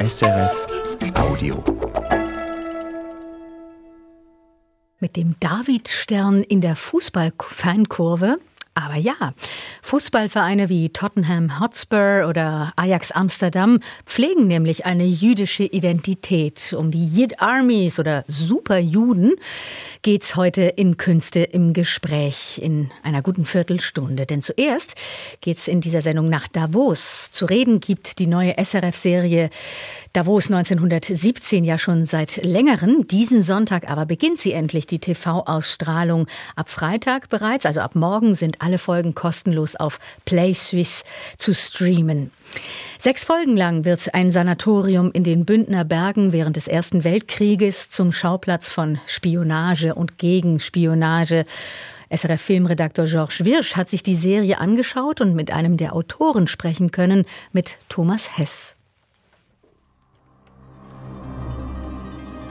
SRF Audio. Mit dem Davidstern in der Fußballfankurve aber ja, Fußballvereine wie Tottenham Hotspur oder Ajax Amsterdam pflegen nämlich eine jüdische Identität. Um die Yid Armies oder Superjuden geht's heute in Künste im Gespräch in einer guten Viertelstunde. Denn zuerst geht's in dieser Sendung nach Davos. Zu reden gibt die neue SRF-Serie Davos 1917 ja schon seit längerem. Diesen Sonntag aber beginnt sie endlich, die TV-Ausstrahlung. Ab Freitag bereits, also ab morgen, sind alle Folgen kostenlos auf Play Suisse zu streamen. Sechs Folgen lang wird ein Sanatorium in den Bündner Bergen während des Ersten Weltkrieges zum Schauplatz von Spionage und Gegenspionage. SRF-Filmredaktor Georges Wirsch hat sich die Serie angeschaut und mit einem der Autoren sprechen können, mit Thomas Hess.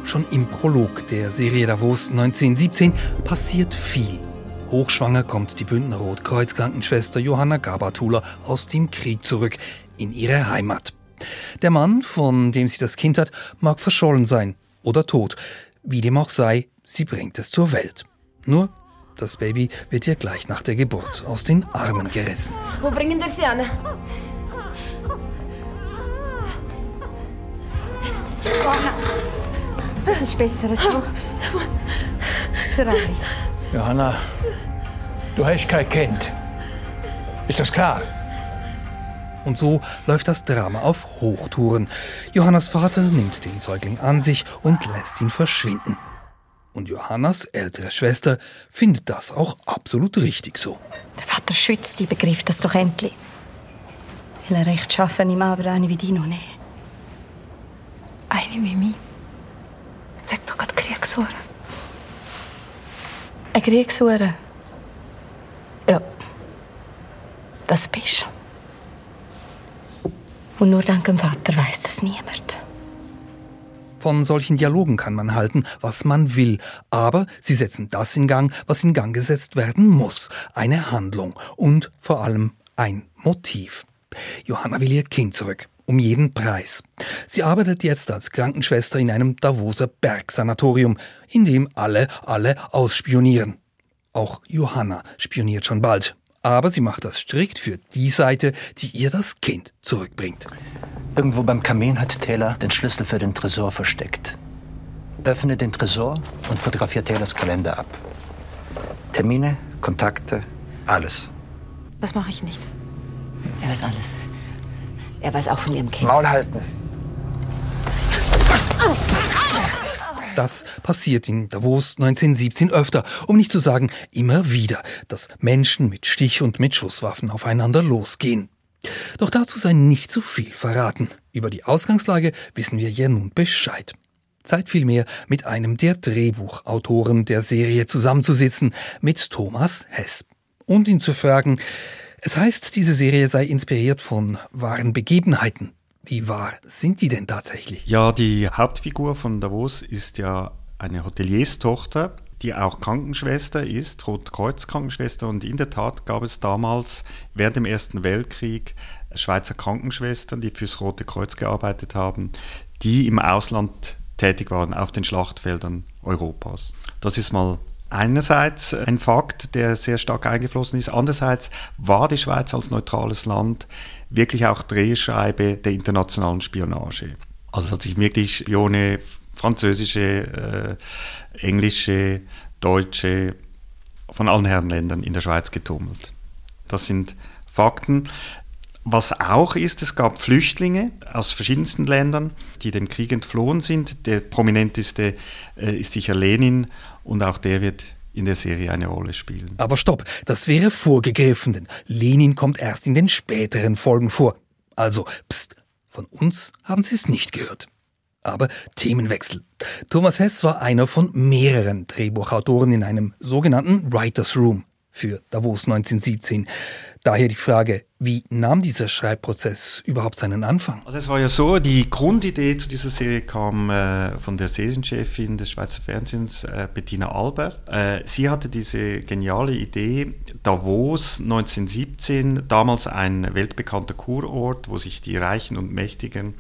Schon im Prolog der Serie Davos 1917 passiert viel. Hochschwanger kommt die Bündner Rotkreuz-Krankenschwester Johanna Gabatuller aus dem Krieg zurück in ihre Heimat. Der Mann, von dem sie das Kind hat, mag verschollen sein oder tot. Wie dem auch sei, sie bringt es zur Welt. Nur, das Baby wird ihr gleich nach der Geburt aus den Armen gerissen. Wo bringen wir sie an? Es ist besser so. Für alle. Johanna, du hast kein Kind. Ist das klar? Und so läuft das Drama auf Hochtouren. Johannas Vater nimmt den Säugling an sich und lässt ihn verschwinden. Und Johannas ältere Schwester findet das auch absolut richtig so. Der Vater schützt die, begreift das doch endlich. Will er recht schaffen, ihm aber eine wie die noch nicht. Eine wie mich? Sag doch gerade Kriegshure. Eine Kriegshure? Ja. Das bist du. Und nur dank dem Vater weiß das niemand. Von solchen Dialogen kann man halten, was man will, aber sie setzen das in Gang, was in Gang gesetzt werden muss. Eine Handlung und vor allem ein Motiv. Johanna will ihr Kind zurück um jeden Preis. Sie arbeitet jetzt als Krankenschwester in einem Davoser Bergsanatorium, in dem alle, alle ausspionieren. Auch Johanna spioniert schon bald. Aber sie macht das strikt für die Seite, die ihr das Kind zurückbringt. Irgendwo beim Kamin hat Taylor den Schlüssel für den Tresor versteckt. Öffne den Tresor und fotografiere Taylors Kalender ab. Termine, Kontakte, alles. Das mache ich nicht. Er weiß alles. Er weiß auch von ihrem Kind. Maul halten. Das passiert in Davos 1917 öfter, um nicht zu sagen immer wieder, dass Menschen mit Stich- und mit Schusswaffen aufeinander losgehen. Doch dazu sei nicht zu viel verraten. Über die Ausgangslage wissen wir ja nun Bescheid. Zeit vielmehr, mit einem der Drehbuchautoren der Serie zusammenzusitzen, mit Thomas Hess. Und ihn zu fragen, es heißt, diese Serie sei inspiriert von wahren Begebenheiten. Wie wahr sind die denn tatsächlich? Ja, die Hauptfigur von Davos ist ja eine Hotelierstochter, die auch Krankenschwester ist, Rotkreuz-Krankenschwester. Und in der Tat gab es damals während dem Ersten Weltkrieg Schweizer Krankenschwestern, die fürs Rote Kreuz gearbeitet haben, die im Ausland tätig waren auf den Schlachtfeldern Europas. Das ist mal einerseits ein Fakt, der sehr stark eingeflossen ist. Andererseits war die Schweiz als neutrales Land wirklich auch Drehscheibe der internationalen Spionage. Also es hat sich wirklich Spione, französische, äh, englische, deutsche, von allen Herrenländern in der Schweiz getummelt. Das sind Fakten. Was auch ist, es gab Flüchtlinge aus verschiedensten Ländern, die dem Krieg entflohen sind. Der prominenteste äh, ist sicher Lenin und auch der wird in der Serie eine Rolle spielen. Aber stopp, das wäre vorgegriffen, denn Lenin kommt erst in den späteren Folgen vor. Also, pst, von uns haben Sie es nicht gehört. Aber Themenwechsel. Thomas Hess war einer von mehreren Drehbuchautoren in einem sogenannten Writers Room für Davos 1917. Daher die Frage, Wie nahm dieser Schreibprozess überhaupt seinen Anfang? Also es war ja so, die Grundidee zu dieser Serie kam äh, von der Serienchefin des Schweizer Fernsehens, äh, Bettina Albert. Äh, sie hatte diese geniale Idee, Davos 1917, damals ein weltbekannter Kurort, wo sich die Reichen und Mächtigen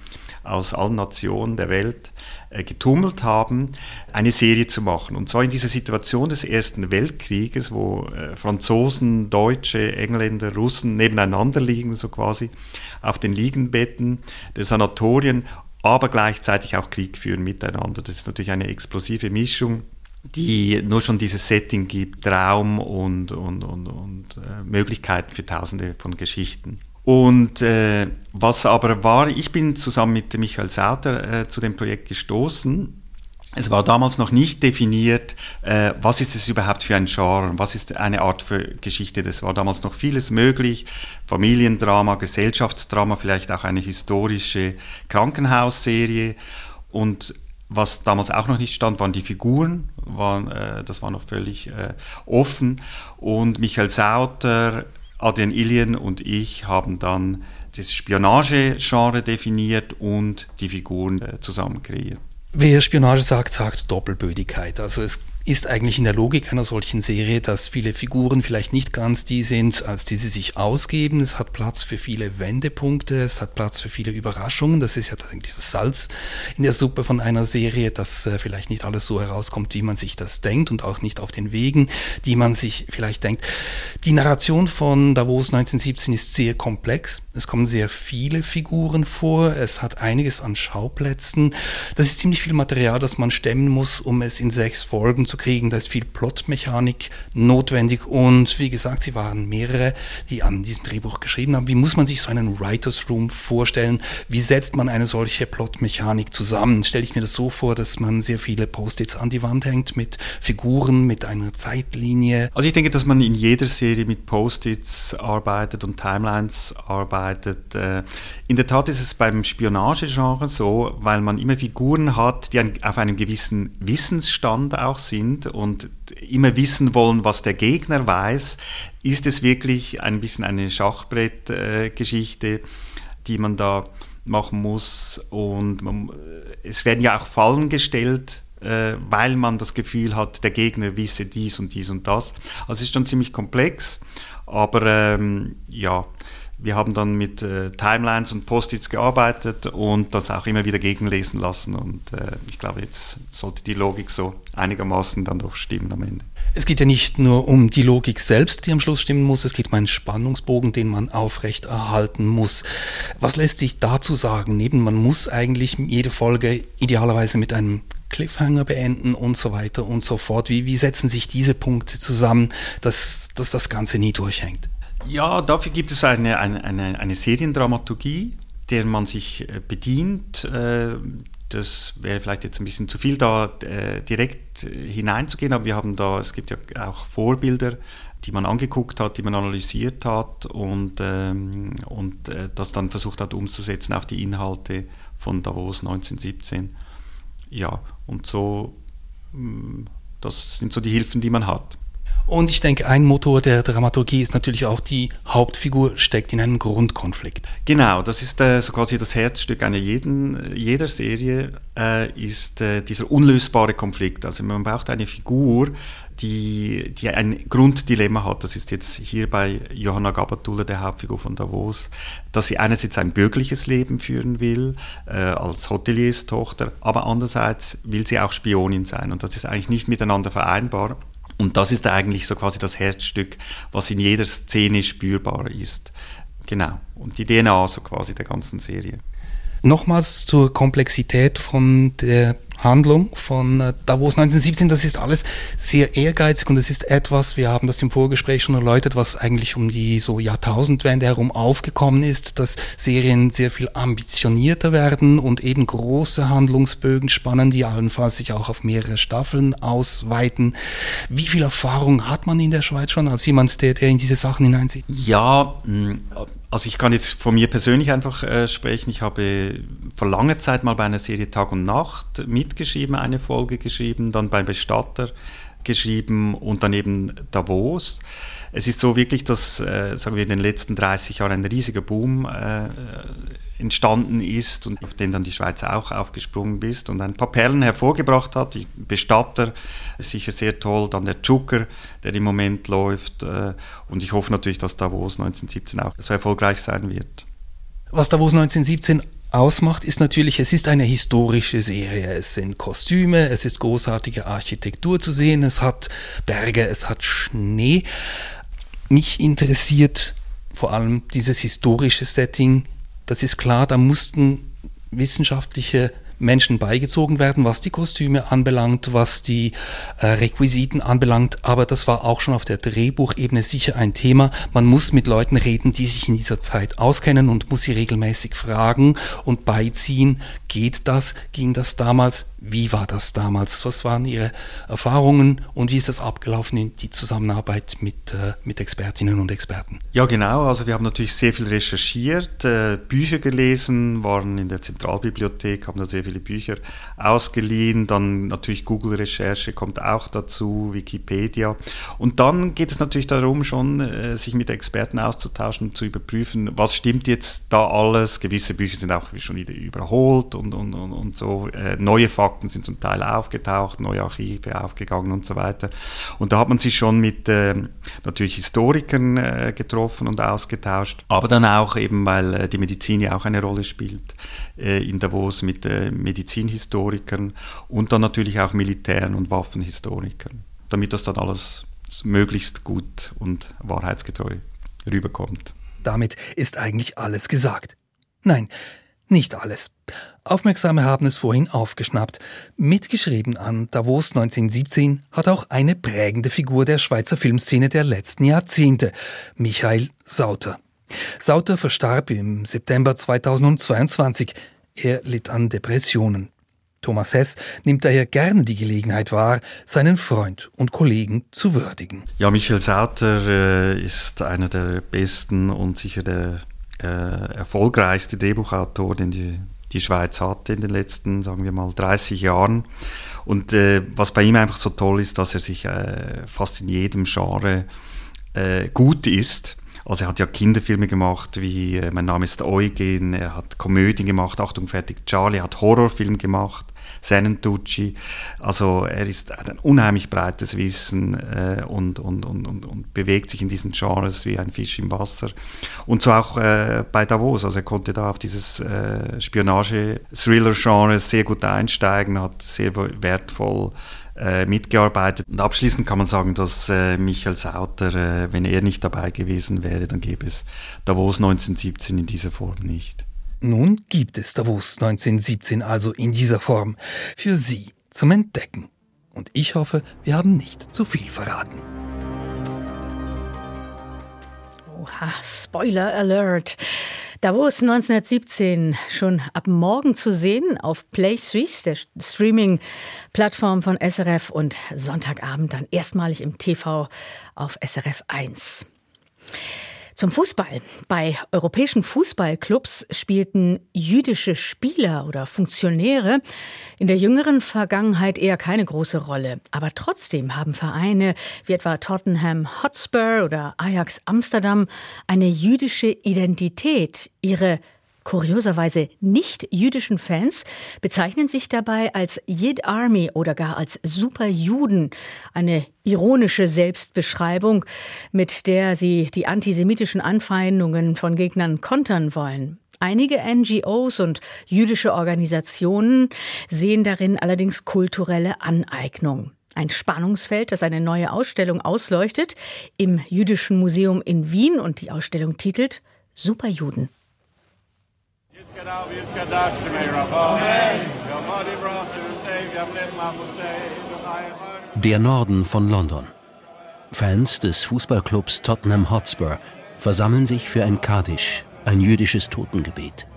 aus allen Nationen der Welt äh, getummelt haben, eine Serie zu machen. Und zwar in dieser Situation des Ersten Weltkrieges, wo äh, Franzosen, Deutsche, Engländer, Russen nebeneinander liegen, so quasi auf den Liegenbetten der Sanatorien, aber gleichzeitig auch Krieg führen miteinander. Das ist natürlich eine explosive Mischung die nur schon dieses Setting gibt, Traum und, und, und, und äh, Möglichkeiten für tausende von Geschichten. Und äh, was aber war, ich bin zusammen mit Michael Sauter äh, zu dem Projekt gestoßen. Es war damals noch nicht definiert, äh, was ist es überhaupt für ein Genre, was ist eine Art für Geschichte. Das war damals noch vieles möglich. Familiendrama, Gesellschaftsdrama, vielleicht auch eine historische Krankenhausserie. Und was damals auch noch nicht stand, waren die Figuren, waren, äh, das war noch völlig äh, offen. Und Michael Sauter Adrian Ilien und ich haben dann das Spionage-Genre definiert und die Figuren äh, zusammen kreiert. Wer Spionage sagt, sagt Doppelbödigkeit. Also es ist eigentlich in der Logik einer solchen Serie, dass viele Figuren vielleicht nicht ganz die sind, als die sie sich ausgeben. Es hat Platz für viele Wendepunkte, es hat Platz für viele Überraschungen. Das ist ja eigentlich das Salz in der Suppe von einer Serie, dass äh, vielleicht nicht alles so herauskommt, wie man sich das denkt und auch nicht auf den Wegen, die man sich vielleicht denkt. Die Narration von Davos 1917 ist sehr komplex. Es kommen sehr viele Figuren vor. Es hat einiges an Schauplätzen. Das ist ziemlich viel Material, das man stemmen muss, um es in sechs Folgen zu kriegen. Da ist viel Plotmechanik notwendig und wie gesagt, sie waren mehrere, die an diesem Drehbuch geschrieben haben. Wie muss man sich so einen Writers Room vorstellen? Wie setzt man eine solche Plotmechanik zusammen? Stelle ich mir das so vor, dass man sehr viele Post-its an die Wand hängt mit Figuren, mit einer Zeitlinie? Also ich denke, dass man in jeder Serie mit Post-its arbeitet und Timelines arbeitet. Äh, in der Tat ist es beim Spionagegenre so, weil man immer Figuren hat, die auf einem gewissen Wissensstand auch sind sind und immer wissen wollen, was der Gegner weiß, ist es wirklich ein bisschen eine Schachbrettgeschichte, die man da machen muss. Und man, es werden ja auch Fallen gestellt, äh, weil man das Gefühl hat, der Gegner wisse dies und dies und das. Also es ist schon ziemlich komplex, aber ähm, ja, wir haben dann mit äh, Timelines und Post-its gearbeitet und das auch immer wieder gegenlesen lassen. Und äh, ich glaube, jetzt sollte die Logik so einigermaßen dann doch stimmen am Ende. Es geht ja nicht nur um die Logik selbst, die am Schluss stimmen muss, es geht um einen Spannungsbogen, den man aufrecht erhalten muss. Was lässt sich dazu sagen? Neben man muss eigentlich jede Folge idealerweise mit einem Cliffhanger beenden und so weiter und so fort. Wie, wie setzen sich diese Punkte zusammen, dass, dass das Ganze nie durchhängt? Ja, dafür gibt es eine, eine, eine, eine Seriendramaturgie, der man sich äh, bedient. Äh, das wäre vielleicht jetzt ein bisschen zu viel, da äh, direkt hineinzugehen, aber wir haben da, es gibt ja auch Vorbilder, die man angeguckt hat, die man analysiert hat und, ähm, und das dann versucht hat umzusetzen auf die Inhalte von Davos 1917. Ja, und so, mm, das sind so die Hilfen, die man hat. Und ich denke, ein Motor der Dramaturgie ist natürlich auch, die Hauptfigur steckt in einem Grundkonflikt. Genau, das ist äh, so quasi das Herzstück einer jeden, jeder Serie, äh, ist äh, dieser unlösbare Konflikt. Also man braucht eine Figur, die, die ein Grunddilemma hat. Das ist jetzt hier bei Johanna Gabatula, der Hauptfigur von Davos, dass sie einerseits ein bürgerliches Leben führen will, äh, als Hotelierstochter, aber andererseits will sie auch Spionin sein. Und das ist eigentlich nicht miteinander vereinbar. Und das ist eigentlich so quasi das Herzstück, was in jeder Szene spürbar ist. Genau. Und die DNA so quasi der ganzen Serie. Nochmals zur Komplexität von der Handlung von äh, Davos 1917. Das ist alles sehr ehrgeizig und es ist etwas, wir haben das im Vorgespräch schon erläutert, was eigentlich um die so Jahrtausendwende herum aufgekommen ist, dass Serien sehr viel ambitionierter werden und eben große Handlungsbögen spannen, die allenfalls sich auch auf mehrere Staffeln ausweiten. Wie viel Erfahrung hat man in der Schweiz schon als jemand, der, der in diese Sachen hineinsieht? Ja, mm, also ich kann jetzt von mir persönlich einfach äh, sprechen. Ich habe vor langer Zeit mal bei einer Serie Tag und Nacht mitgeschrieben, eine Folge geschrieben, dann beim Bestatter geschrieben und dann eben Davos. Es ist so wirklich, dass äh, sagen wir, in den letzten 30 Jahren ein riesiger Boom äh, entstanden ist und auf den dann die Schweiz auch aufgesprungen ist und ein paar Perlen hervorgebracht hat. Die Bestatter ist sicher sehr toll, dann der Zucker, der im Moment läuft äh, und ich hoffe natürlich, dass Davos 1917 auch so erfolgreich sein wird. Was Davos 1917 ausmacht, ist natürlich, es ist eine historische Serie. Es sind Kostüme, es ist großartige Architektur zu sehen, es hat Berge, es hat Schnee. Mich interessiert vor allem dieses historische Setting. Das ist klar, da mussten wissenschaftliche Menschen beigezogen werden, was die Kostüme anbelangt, was die äh, Requisiten anbelangt. Aber das war auch schon auf der Drehbuchebene sicher ein Thema. Man muss mit Leuten reden, die sich in dieser Zeit auskennen und muss sie regelmäßig fragen und beiziehen. Geht das? Ging das damals? Wie war das damals? Was waren Ihre Erfahrungen und wie ist das abgelaufen in die Zusammenarbeit mit, äh, mit Expertinnen und Experten? Ja, genau. Also wir haben natürlich sehr viel recherchiert, äh, Bücher gelesen, waren in der Zentralbibliothek, haben da sehr viele Bücher ausgeliehen. Dann natürlich Google-Recherche kommt auch dazu, Wikipedia. Und dann geht es natürlich darum, schon äh, sich mit Experten auszutauschen zu überprüfen, was stimmt jetzt da alles. Gewisse Bücher sind auch schon wieder überholt und, und, und, und so. Äh, neue Fakten sind zum Teil aufgetaucht, neue Archive aufgegangen und so weiter. Und da hat man sich schon mit äh, natürlich Historikern äh, getroffen und ausgetauscht, aber dann auch eben, weil äh, die Medizin ja auch eine Rolle spielt, äh, in Davos mit äh, Medizinhistorikern und dann natürlich auch Militären und Waffenhistorikern, damit das dann alles möglichst gut und wahrheitsgetreu rüberkommt. Damit ist eigentlich alles gesagt. Nein, nicht alles. Aufmerksame haben es vorhin aufgeschnappt. Mitgeschrieben an Davos 1917 hat auch eine prägende Figur der Schweizer Filmszene der letzten Jahrzehnte, Michael Sauter. Sauter verstarb im September 2022. Er litt an Depressionen. Thomas Hess nimmt daher gerne die Gelegenheit wahr, seinen Freund und Kollegen zu würdigen. Ja, Michael Sauter äh, ist einer der besten und sicher der äh, erfolgreichste Drehbuchautor, den die, die Schweiz hatte in den letzten, sagen wir mal, 30 Jahren. Und äh, was bei ihm einfach so toll ist, dass er sich äh, fast in jedem Genre äh, gut ist. Also er hat ja Kinderfilme gemacht wie äh, Mein Name ist Eugen, er hat Komödien gemacht, Achtung fertig Charlie, er hat Horrorfilm gemacht, Senentucci. Also er ist, ein unheimlich breites Wissen äh, und, und, und, und, und bewegt sich in diesen Genres wie ein Fisch im Wasser. Und so auch äh, bei Davos, also er konnte da auf dieses äh, Spionage-Thriller-Genre sehr gut einsteigen, hat sehr wertvoll äh, mitgearbeitet. Und abschließend kann man sagen, dass äh, Michael Sauter, äh, wenn er nicht dabei gewesen wäre, dann gäbe es Davos 1917 in dieser Form nicht. Nun gibt es Davos 1917 also in dieser Form für Sie zum Entdecken. Und ich hoffe, wir haben nicht zu viel verraten. Oha, Spoiler Alert. Davos 1917 schon ab morgen zu sehen auf Play Suisse, der Streaming-Plattform von SRF und Sonntagabend dann erstmalig im TV auf SRF 1. Zum Fußball. Bei europäischen Fußballclubs spielten jüdische Spieler oder Funktionäre in der jüngeren Vergangenheit eher keine große Rolle. Aber trotzdem haben Vereine wie etwa Tottenham Hotspur oder Ajax Amsterdam eine jüdische Identität, ihre Kurioserweise nicht-jüdischen Fans bezeichnen sich dabei als Yid Army oder gar als Superjuden. Eine ironische Selbstbeschreibung, mit der sie die antisemitischen Anfeindungen von Gegnern kontern wollen. Einige NGOs und jüdische Organisationen sehen darin allerdings kulturelle Aneignung. Ein Spannungsfeld, das eine neue Ausstellung ausleuchtet im Jüdischen Museum in Wien und die Ausstellung titelt Superjuden. Der Norden von London. Fans des Fußballclubs Tottenham Hotspur versammeln sich für ein Kaddisch, ein jüdisches Totengebet.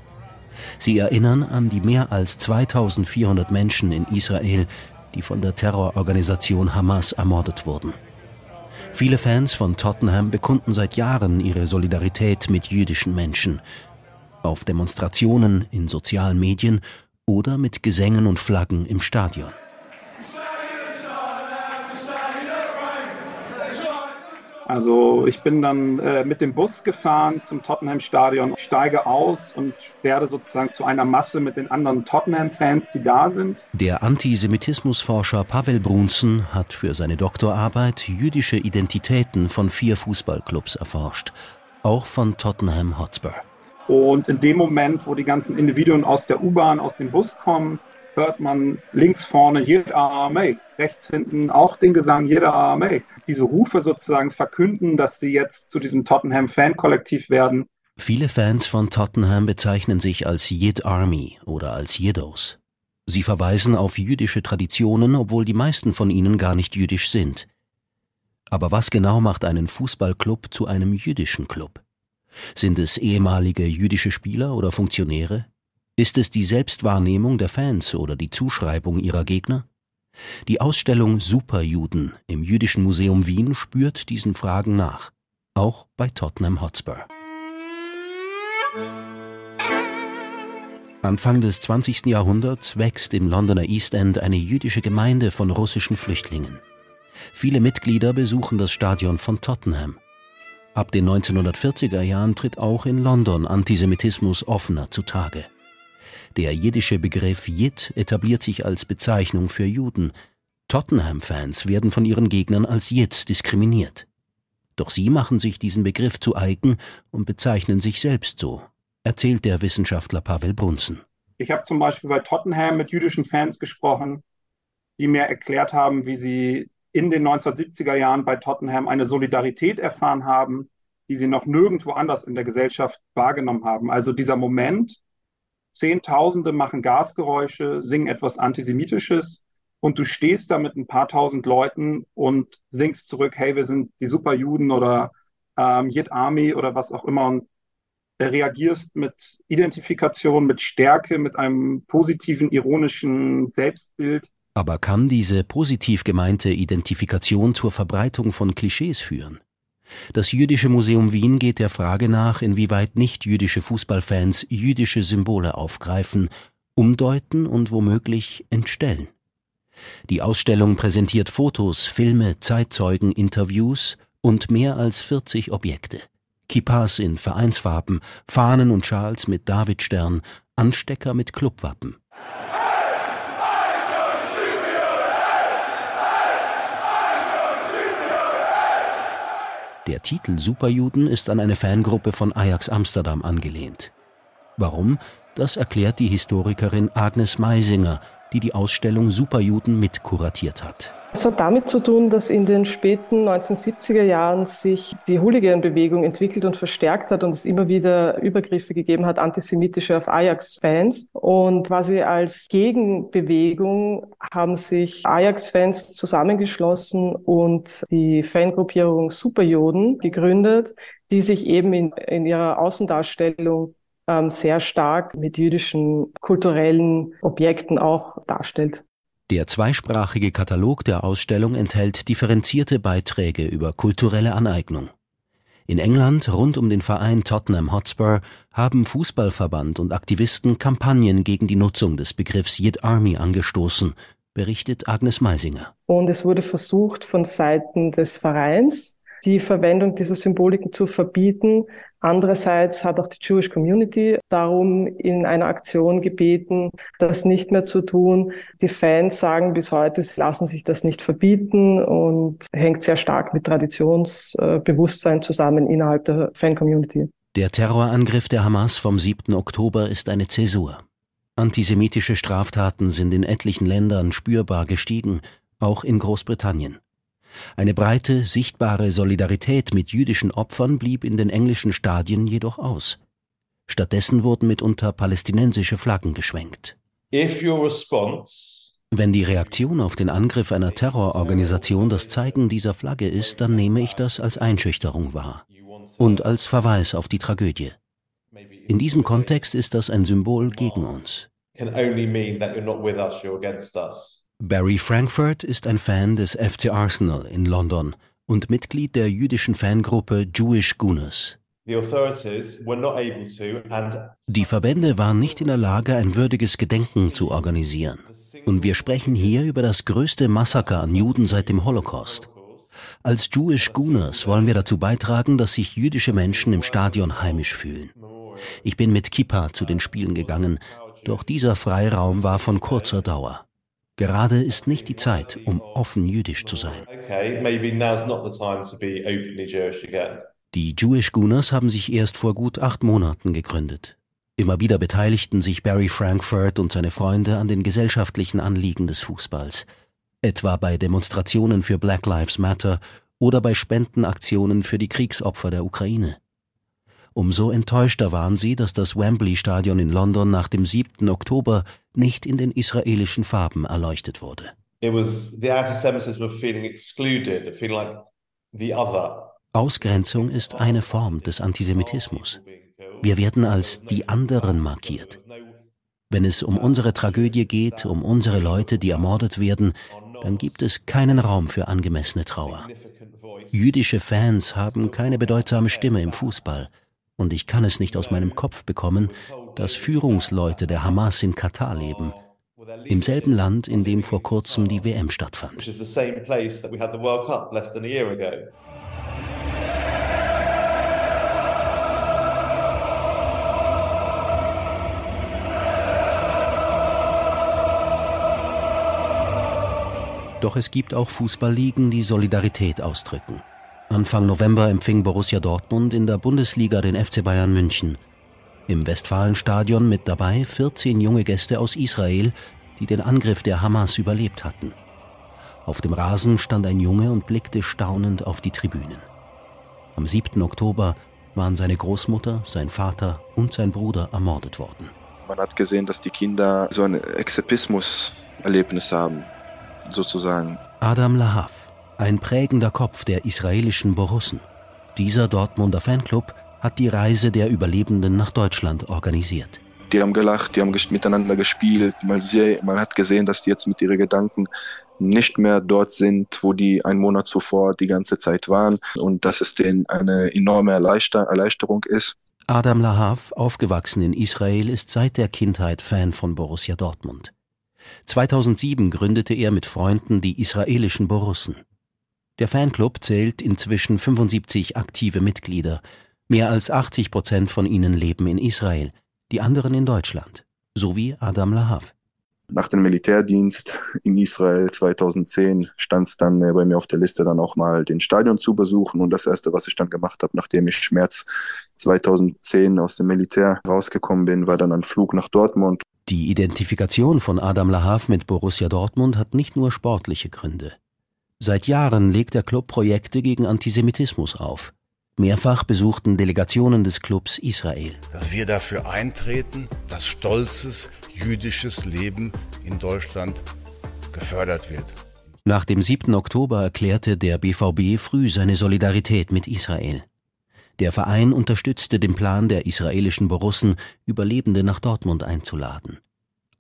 Sie erinnern an die mehr als 2400 Menschen in Israel, die von der Terrororganisation Hamas ermordet wurden. Viele Fans von Tottenham bekunden seit Jahren ihre Solidarität mit jüdischen Menschen – auf Demonstrationen, in sozialen Medien oder mit Gesängen und Flaggen im Stadion. Also ich bin dann äh, mit dem Bus gefahren zum Tottenham-Stadion, steige aus und werde sozusagen zu einer Masse mit den anderen Tottenham-Fans, die da sind. Der Antisemitismusforscher Pavel Brunzen hat für seine Doktorarbeit jüdische Identitäten von vier Fußballclubs erforscht, auch von Tottenham Hotspur. Und in dem Moment, wo die ganzen Individuen aus der U-Bahn, aus dem Bus kommen, hört man links vorne jeder Armee, rechts hinten auch den Gesang jeder Armee. Diese Rufe sozusagen verkünden, dass sie jetzt zu diesem Tottenham-Fan-Kollektiv werden. Viele Fans von Tottenham bezeichnen sich als Yid Army oder als Yiddos. Sie verweisen auf jüdische Traditionen, obwohl die meisten von ihnen gar nicht jüdisch sind. Aber was genau macht einen Fußballclub zu einem jüdischen Club? Sind es ehemalige jüdische Spieler oder Funktionäre? Ist es die Selbstwahrnehmung der Fans oder die Zuschreibung ihrer Gegner? Die Ausstellung Superjuden im Jüdischen Museum Wien spürt diesen Fragen nach, auch bei Tottenham Hotspur. Anfang des 20. Jahrhunderts wächst im Londoner East End eine jüdische Gemeinde von russischen Flüchtlingen. Viele Mitglieder besuchen das Stadion von Tottenham. Ab den 1940er Jahren tritt auch in London Antisemitismus offener zutage. Der jiddische Begriff Jid etabliert sich als Bezeichnung für Juden. Tottenham-Fans werden von ihren Gegnern als Jids diskriminiert. Doch sie machen sich diesen Begriff zu eigen und bezeichnen sich selbst so, erzählt der Wissenschaftler Pavel Brunzen. Ich habe zum Beispiel bei Tottenham mit jüdischen Fans gesprochen, die mir erklärt haben, wie sie in den 1970er Jahren bei Tottenham eine Solidarität erfahren haben, die sie noch nirgendwo anders in der Gesellschaft wahrgenommen haben. Also dieser Moment, Zehntausende machen Gasgeräusche, singen etwas Antisemitisches und du stehst da mit ein paar tausend Leuten und singst zurück, hey, wir sind die Superjuden oder ähm, Yid Army oder was auch immer und reagierst mit Identifikation, mit Stärke, mit einem positiven, ironischen Selbstbild aber kann diese positiv gemeinte Identifikation zur Verbreitung von Klischees führen? Das Jüdische Museum Wien geht der Frage nach, inwieweit nicht-jüdische Fußballfans jüdische Symbole aufgreifen, umdeuten und womöglich entstellen. Die Ausstellung präsentiert Fotos, Filme, Zeitzeugen, Interviews und mehr als 40 Objekte. Kippas in Vereinsfarben, Fahnen und Schals mit Davidstern, Anstecker mit Clubwappen. Der Titel Superjuden ist an eine Fangruppe von Ajax Amsterdam angelehnt. Warum? Das erklärt die Historikerin Agnes Meisinger, die die Ausstellung Superjuden mitkuratiert hat. Es hat damit zu tun, dass in den späten 1970er Jahren sich die Hooligan-Bewegung entwickelt und verstärkt hat und es immer wieder Übergriffe gegeben hat, antisemitische auf Ajax-Fans. Und quasi als Gegenbewegung haben sich Ajax-Fans zusammengeschlossen und die Fangruppierung Superjoden gegründet, die sich eben in, in ihrer Außendarstellung ähm, sehr stark mit jüdischen kulturellen Objekten auch darstellt. Der zweisprachige Katalog der Ausstellung enthält differenzierte Beiträge über kulturelle Aneignung. In England rund um den Verein Tottenham Hotspur haben Fußballverband und Aktivisten Kampagnen gegen die Nutzung des Begriffs Yid Army angestoßen, berichtet Agnes Meisinger. Und es wurde versucht von Seiten des Vereins die Verwendung dieser Symboliken zu verbieten. Andererseits hat auch die Jewish Community darum in einer Aktion gebeten, das nicht mehr zu tun. Die Fans sagen bis heute, sie lassen sich das nicht verbieten und hängt sehr stark mit Traditionsbewusstsein zusammen innerhalb der Fan-Community. Der Terrorangriff der Hamas vom 7. Oktober ist eine Zäsur. Antisemitische Straftaten sind in etlichen Ländern spürbar gestiegen, auch in Großbritannien. Eine breite, sichtbare Solidarität mit jüdischen Opfern blieb in den englischen Stadien jedoch aus. Stattdessen wurden mitunter palästinensische Flaggen geschwenkt. Wenn die Reaktion auf den Angriff einer Terrororganisation das Zeigen dieser Flagge ist, dann nehme ich das als Einschüchterung wahr und als Verweis auf die Tragödie. In diesem Kontext ist das ein Symbol gegen uns. Barry Frankfurt ist ein Fan des FC Arsenal in London und Mitglied der jüdischen Fangruppe Jewish Gooners. Die Verbände waren nicht in der Lage, ein würdiges Gedenken zu organisieren. Und wir sprechen hier über das größte Massaker an Juden seit dem Holocaust. Als Jewish Gooners wollen wir dazu beitragen, dass sich jüdische Menschen im Stadion heimisch fühlen. Ich bin mit Kippa zu den Spielen gegangen, doch dieser Freiraum war von kurzer Dauer. Gerade ist nicht die Zeit, um offen jüdisch zu sein. Die Jewish Gooners haben sich erst vor gut acht Monaten gegründet. Immer wieder beteiligten sich Barry Frankfurt und seine Freunde an den gesellschaftlichen Anliegen des Fußballs, etwa bei Demonstrationen für Black Lives Matter oder bei Spendenaktionen für die Kriegsopfer der Ukraine. Umso enttäuschter waren sie, dass das Wembley-Stadion in London nach dem 7. Oktober nicht in den israelischen Farben erleuchtet wurde. Ausgrenzung ist eine Form des Antisemitismus. Wir werden als die anderen markiert. Wenn es um unsere Tragödie geht, um unsere Leute, die ermordet werden, dann gibt es keinen Raum für angemessene Trauer. Jüdische Fans haben keine bedeutsame Stimme im Fußball. Und ich kann es nicht aus meinem Kopf bekommen, dass Führungsleute der Hamas in Katar leben, im selben Land, in dem vor kurzem die WM stattfand. Doch es gibt auch Fußballligen, die Solidarität ausdrücken. Anfang November empfing Borussia Dortmund in der Bundesliga den FC Bayern München. Im Westfalenstadion mit dabei 14 junge Gäste aus Israel, die den Angriff der Hamas überlebt hatten. Auf dem Rasen stand ein Junge und blickte staunend auf die Tribünen. Am 7. Oktober waren seine Großmutter, sein Vater und sein Bruder ermordet worden. Man hat gesehen, dass die Kinder so ein Exepismus-Erlebnis haben, sozusagen. Adam Lahav, ein prägender Kopf der israelischen Borussen. Dieser Dortmunder Fanclub hat die Reise der Überlebenden nach Deutschland organisiert. Die haben gelacht, die haben miteinander gespielt. Man, man hat gesehen, dass die jetzt mit ihren Gedanken nicht mehr dort sind, wo die einen Monat zuvor die ganze Zeit waren und dass es denen eine enorme Erleichter Erleichterung ist. Adam Lahav, aufgewachsen in Israel, ist seit der Kindheit Fan von Borussia Dortmund. 2007 gründete er mit Freunden die israelischen Borussen. Der Fanclub zählt inzwischen 75 aktive Mitglieder. Mehr als 80 Prozent von ihnen leben in Israel, die anderen in Deutschland, so wie Adam Lahav. Nach dem Militärdienst in Israel 2010 stand es dann äh, bei mir auf der Liste, dann auch mal den Stadion zu besuchen. Und das Erste, was ich dann gemacht habe, nachdem ich Schmerz 2010 aus dem Militär rausgekommen bin, war dann ein Flug nach Dortmund. Die Identifikation von Adam Lahav mit Borussia Dortmund hat nicht nur sportliche Gründe. Seit Jahren legt der Club Projekte gegen Antisemitismus auf. Mehrfach besuchten Delegationen des Clubs Israel. Dass wir dafür eintreten, dass stolzes jüdisches Leben in Deutschland gefördert wird. Nach dem 7. Oktober erklärte der BVB früh seine Solidarität mit Israel. Der Verein unterstützte den Plan der israelischen Borussen, Überlebende nach Dortmund einzuladen.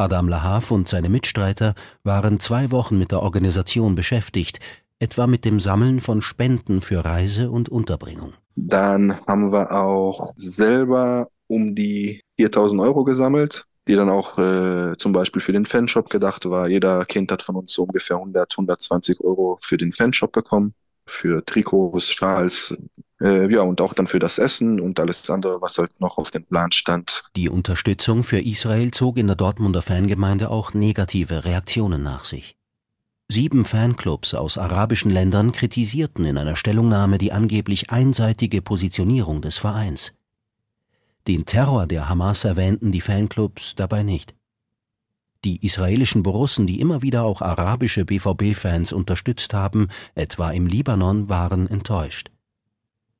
Adam Lahav und seine Mitstreiter waren zwei Wochen mit der Organisation beschäftigt, etwa mit dem Sammeln von Spenden für Reise und Unterbringung. Dann haben wir auch selber um die 4000 Euro gesammelt, die dann auch äh, zum Beispiel für den Fanshop gedacht war. Jeder Kind hat von uns so ungefähr 100, 120 Euro für den Fanshop bekommen, für Trikots, Schals, äh, ja, und auch dann für das Essen und alles andere, was halt noch auf dem Plan stand. Die Unterstützung für Israel zog in der Dortmunder Fangemeinde auch negative Reaktionen nach sich. Sieben Fanclubs aus arabischen Ländern kritisierten in einer Stellungnahme die angeblich einseitige Positionierung des Vereins. Den Terror der Hamas erwähnten die Fanclubs dabei nicht. Die israelischen Borussen, die immer wieder auch arabische BVB-Fans unterstützt haben, etwa im Libanon, waren enttäuscht.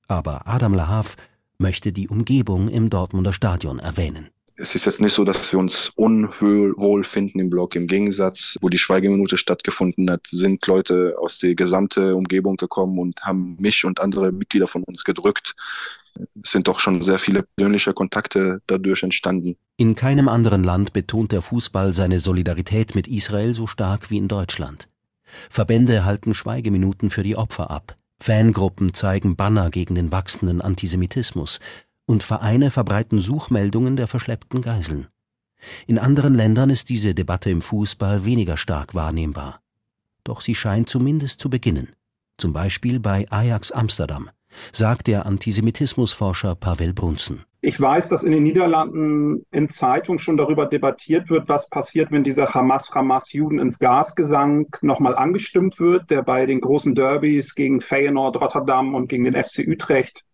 Aber Adam Lahav möchte die Umgebung im Dortmunder Stadion erwähnen. Es ist jetzt nicht so, dass wir uns unwohl finden im Block. Im Gegensatz, wo die Schweigeminute stattgefunden hat, sind Leute aus der gesamten Umgebung gekommen und haben mich und andere Mitglieder von uns gedrückt. Sind doch schon sehr viele persönliche Kontakte dadurch entstanden. In keinem anderen Land betont der Fußball seine Solidarität mit Israel so stark wie in Deutschland. Verbände halten Schweigeminuten für die Opfer ab. Fangruppen zeigen Banner gegen den wachsenden Antisemitismus und Vereine verbreiten Suchmeldungen der verschleppten Geiseln. In anderen Ländern ist diese Debatte im Fußball weniger stark wahrnehmbar. Doch sie scheint zumindest zu beginnen. zum Beispiel bei Ajax Amsterdam, sagt der Antisemitismusforscher Pavel Brunzen. Ich weiß, dass in den Niederlanden in Zeitungen schon darüber debattiert wird, was passiert, wenn dieser Hamas Hamas Juden ins Gasgesang nochmal angestimmt wird, der bei den großen Derbys gegen Feyenoord, Rotterdam und gegen den FC Utrecht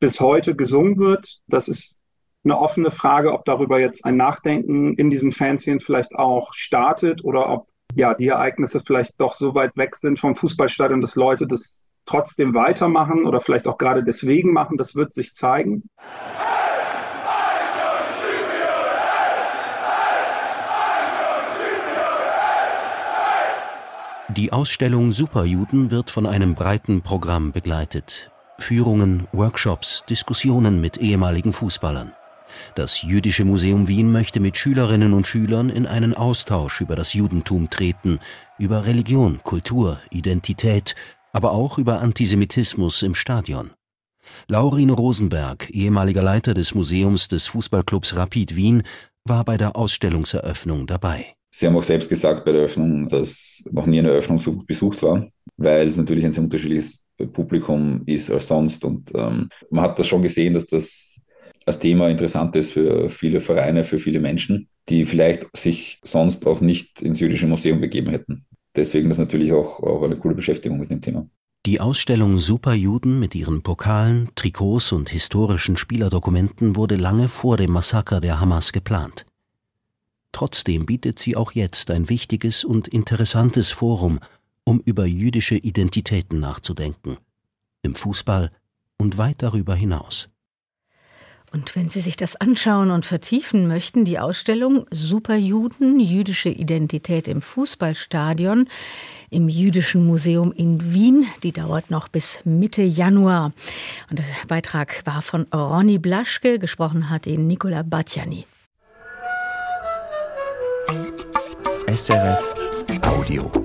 bis heute gesungen wird. Das ist eine offene Frage, ob darüber jetzt ein Nachdenken in diesen Fanszenen vielleicht auch startet oder ob ja die Ereignisse vielleicht doch so weit weg sind vom Fußballstadion, dass Leute das trotzdem weitermachen oder vielleicht auch gerade deswegen machen. Das wird sich zeigen. Die Ausstellung Superjuden wird von einem breiten Programm begleitet. Führungen, Workshops, Diskussionen mit ehemaligen Fußballern. Das Jüdische Museum Wien möchte mit Schülerinnen und Schülern in einen Austausch über das Judentum treten, über Religion, Kultur, Identität, aber auch über Antisemitismus im Stadion. Laurine Rosenberg, ehemaliger Leiter des Museums des Fußballclubs Rapid Wien, war bei der Ausstellungseröffnung dabei. Sie haben auch selbst gesagt bei der Eröffnung, dass noch nie eine Eröffnung so besucht war, weil es natürlich ein sehr unterschiedliches Publikum ist als sonst. Und ähm, man hat das schon gesehen, dass das als Thema interessant ist für viele Vereine, für viele Menschen, die vielleicht sich sonst auch nicht ins Jüdische Museum begeben hätten. Deswegen ist natürlich auch, auch eine coole Beschäftigung mit dem Thema. Die Ausstellung Superjuden mit ihren Pokalen, Trikots und historischen Spielerdokumenten wurde lange vor dem Massaker der Hamas geplant. Trotzdem bietet sie auch jetzt ein wichtiges und interessantes Forum, um über jüdische Identitäten nachzudenken. Im Fußball und weit darüber hinaus. Und wenn Sie sich das anschauen und vertiefen möchten, die Ausstellung Superjuden, jüdische Identität im Fußballstadion im Jüdischen Museum in Wien, die dauert noch bis Mitte Januar. Und der Beitrag war von Ronny Blaschke, gesprochen hat ihn Nicola Batjani. SRF Audio.